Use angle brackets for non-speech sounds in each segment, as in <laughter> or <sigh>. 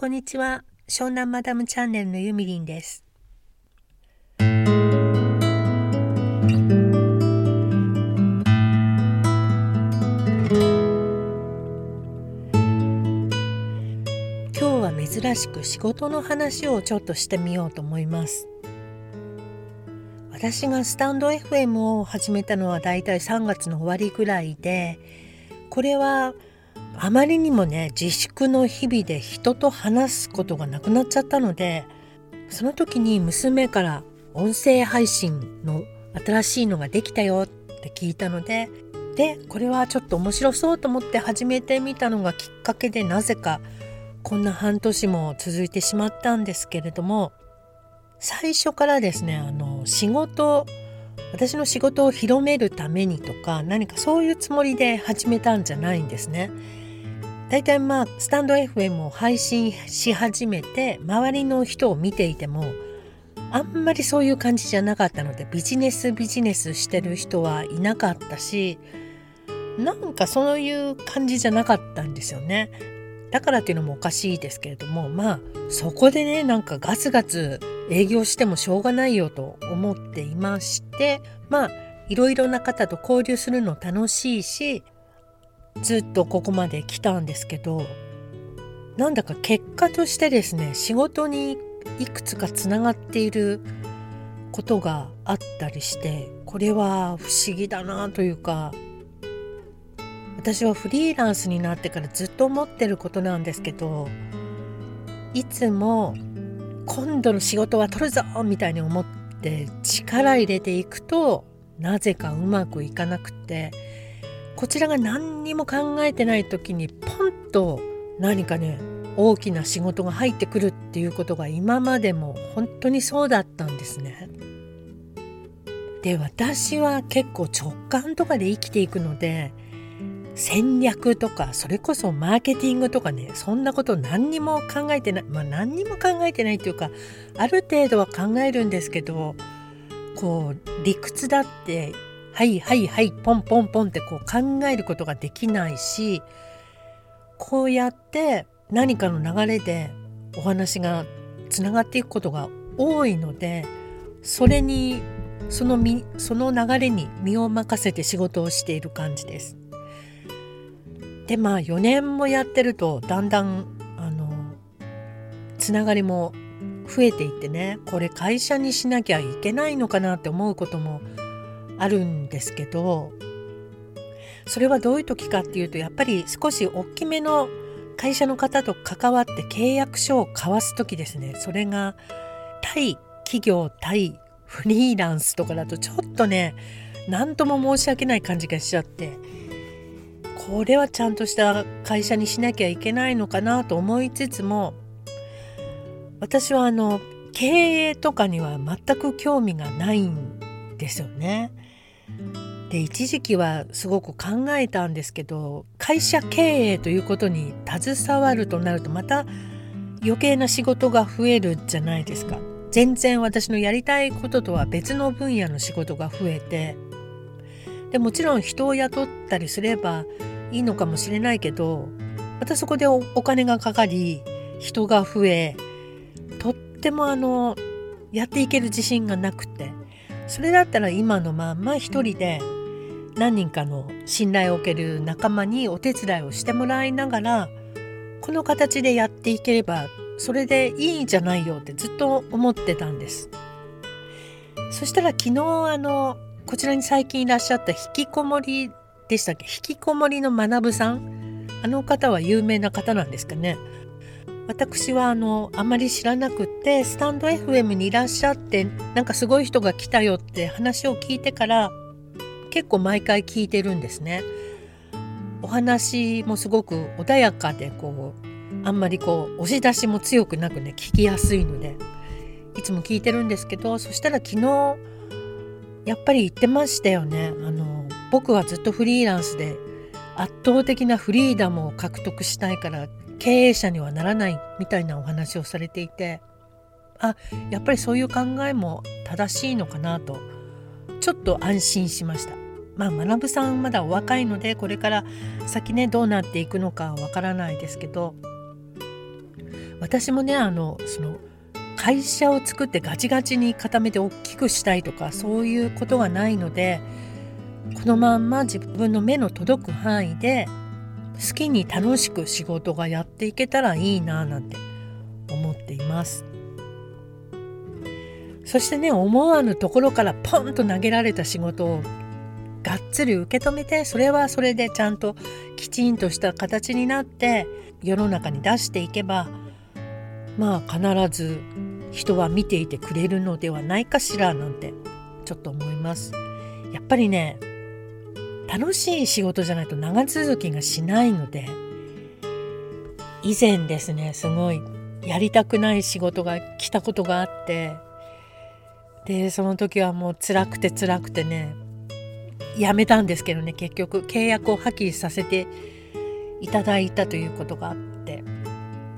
こんにちは。湘南マダムチャンネルのゆみりんです。今日は珍しく仕事の話をちょっとしてみようと思います。私がスタンド FM を始めたのはだいたい3月の終わりぐらいでこれはあまりにもね自粛の日々で人と話すことがなくなっちゃったのでその時に娘から音声配信の新しいのができたよって聞いたのででこれはちょっと面白そうと思って始めてみたのがきっかけでなぜかこんな半年も続いてしまったんですけれども最初からですねあの仕事私の仕事を広めるためにとか何かそういうつもりで始めたんじゃないんですね。大体まあスタンド FM を配信し始めて周りの人を見ていてもあんまりそういう感じじゃなかったのでビジネスビジネスしてる人はいなかったしなんかそういう感じじゃなかったんですよね。だからっていうのもおかしいですけれどもまあそこでねなんかガツガツ営業してもしょうがないよと思っていましてまあいろいろな方と交流するの楽しいしずっとここまで来たんですけどなんだか結果としてですね仕事にいくつかつながっていることがあったりしてこれは不思議だなというか私はフリーランスになってからずっと思ってることなんですけどいつも今度の仕事は取るぞみたいに思って力入れていくとなぜかうまくいかなくてこちらが何にも考えてない時にポンと何かね大きな仕事が入ってくるっていうことが今までも本当にそうだったんですね。で私は結構直感とかで生きていくので戦略とかそれこそマーケティングとかねそんなこと何にも考えてないまあ何にも考えてないっていうかある程度は考えるんですけどこう理屈だってはいはいはいポンポンポンってこう考えることができないしこうやって何かの流れでお話がつながっていくことが多いのでそれにそのみその流れに身を任せて仕事をしている感じです。でまあ4年もやってるとだんだんあのつながりも増えていってねこれ会社にしなきゃいけないのかなって思うこともあるんですけどそれはどういう時かっていうとやっぱり少し大きめの会社の方と関わって契約書を交わす時ですね。それが対企業対フリーランスとかだとちょっとね何とも申し訳ない感じがしちゃって。これはちゃんとした会社にしなきゃいけないのかなと思いつつも私はあの経営とかには全く興味がないんですよね。で一時期はすごく考えたんですけど会社経営ということに携わるとなるとまた余計な仕事が増えるじゃないですか。全然私のやりたいこととは別の分野の仕事が増えてでもちろん人を雇ったりすればいいのかもしれないけどまたそこでお金がかかり人が増えとってもあのやっていける自信がなくてそれだったら今のまんま一人で何人かの信頼を受ける仲間にお手伝いをしてもらいながらこの形でやっていければそれでいいんじゃないよってずっと思ってたんです。そしたら昨日あのこちらに最近いらっしゃった引きこもりでしたっけ？引きこもりの学さん？あの方は有名な方なんですかね？私はあのあまり知らなくってスタンド FM にいらっしゃってなんかすごい人が来たよって話を聞いてから結構毎回聞いてるんですね。お話もすごく穏やかでこうあんまりこう押し出しも強くなくね聞きやすいのでいつも聞いてるんですけどそしたら昨日やっぱり言ってましたよね。あの僕はずっとフリーランスで圧倒的なフリーダムを獲得したいから経営者にはならないみたいなお話をされていてあやっぱりそういう考えも正しいのかなとちょっと安心しました。まあ学さんまだお若いのでこれから先ねどうなっていくのかわからないですけど私もねあのその会社を作ってガチガチに固めて大きくしたいとかそういうことがないのでこのまんま自分の目の届く範囲で好きに楽しく仕事がやっていけたらいいななんて思っていますそしてね思わぬところからポンと投げられた仕事をがっつり受け止めてそれはそれでちゃんときちんとした形になって世の中に出していけばまあ必ず人は見ていてくれるのではないかしらなんてちょっと思います。やっぱりね楽しい仕事じゃないと長続きがしないので以前ですねすごいやりたくない仕事が来たことがあってでその時はもう辛くて辛くてね辞めたんですけどね結局契約を破棄させていただいたということがあって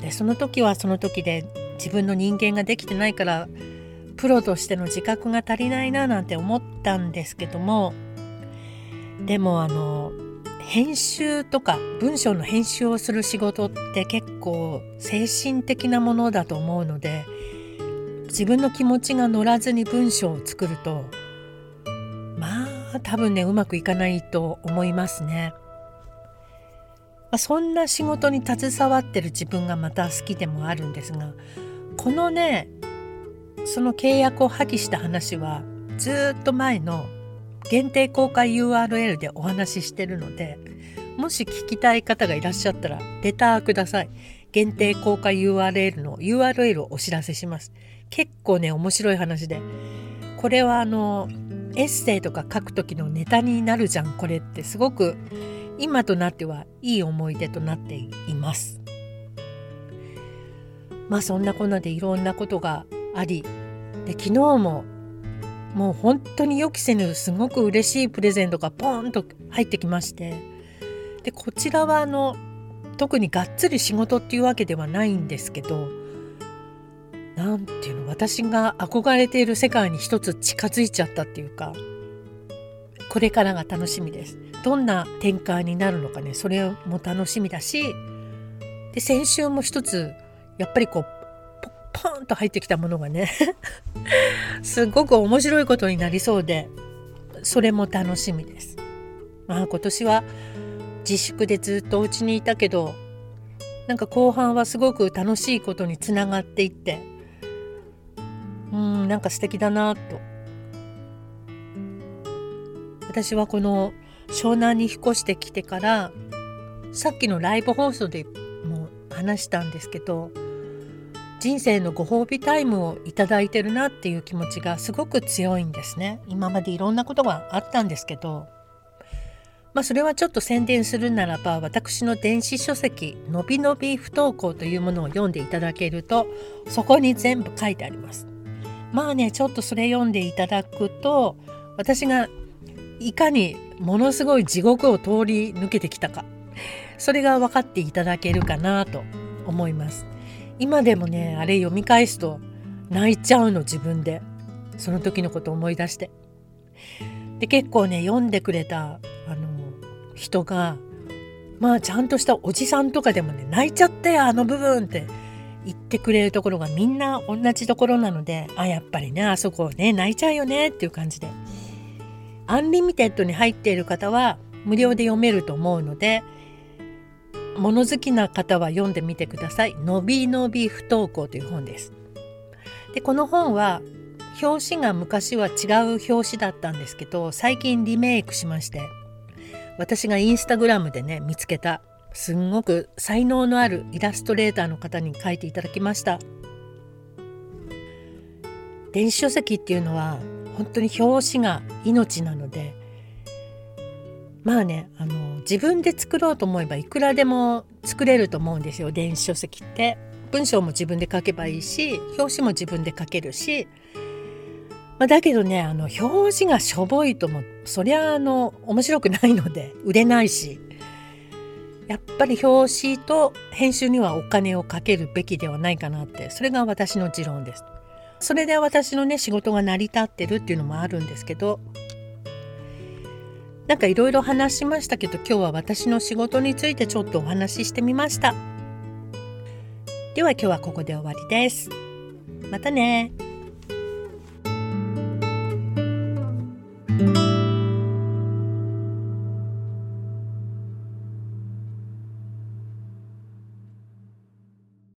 でその時はその時で自分の人間ができてないからプロとしての自覚が足りないななんて思ったんですけどもでもあの編集とか文章の編集をする仕事って結構精神的なものだと思うので自分の気持ちが乗らずに文章を作るとまあ多分ねうまくいかないと思いますね。ま、そんな仕事に携わってる自分がまた好きでもあるんですがこのねその契約を破棄した話はずっと前の限定公開 URL でお話ししてるのでもし聞きたい方がいらっしゃったらレターください。限定公開 URL の URL をお知らせします。結構ね面白い話で。これはあのエッセイとか書く時のネタになるじゃんこれって。すごく今となってはいい思い出となっています。まあそんなこんなでいろんなことがありで昨日ももう本当に予期せぬすごく嬉しいプレゼントがポーンと入ってきましてでこちらはあの特にがっつり仕事っていうわけではないんですけど何ていうの私が憧れている世界に一つ近づいちゃったっていうかこれからが楽しみです。どんな展開になるのかねそれも楽しみだしで先週も一つやっぱりこうポポンと入ってきたものがね <laughs> すごく面白いことになりそうでそれも楽しみです。まあ今年は自粛でずっとお家にいたけどなんか後半はすごく楽しいことにつながっていってうんなんか素敵だなと私はこの湘南に引っ越してきてからさっきのライブ放送でも話したんですけど人生のご褒美タイムをいただいてるなっていう気持ちがすごく強いんですね。今までいろんなことがあったんですけど。まあそれはちょっと宣伝するならば私の電子書籍「のびのび不登校」というものを読んでいただけるとそこに全部書いてあります。まあねちょっとそれ読んでいただくと私がいかにものすごい地獄を通り抜けてきたかそれが分かっていただけるかなと思います。今でもねあれ読み返すと泣いちゃうの自分で。その時のこと思い出して。で結構ね読んでくれたあの人がまあちゃんとしたおじさんとかでもね泣いちゃったよあの部分って言ってくれるところがみんな同じところなのであやっぱりねあそこね泣いちゃうよねっていう感じで。アンリミテッドに入っている方は無料で読めると思うので物好きな方は読んでみてください。のびのび不登校という本です。でこの本は表紙が昔は違う表紙だったんですけど最近リメイクしまして私がインスタグラムでね見つけたすんごく才能のあるイラストレーターの方に書いていただきました電子書籍っていうのは本当に表紙が命なのでまあねあの自分で作ろうと思えばいくらでも作れると思うんですよ電子書籍って。文章も自分で書けばいいし表紙も自分で書けるし、まあ、だけどねあの表紙がしょぼいともそりゃあの面白くないので売れないし。やっぱり表紙と編集にはお金をかけるべきではないかなってそれが私の持論です。それで私のね仕事が成り立ってるっていうのもあるんですけどなんかいろいろ話しましたけど今日は私の仕事についてちょっとお話ししてみましたでは今日はここで終わりです。またね。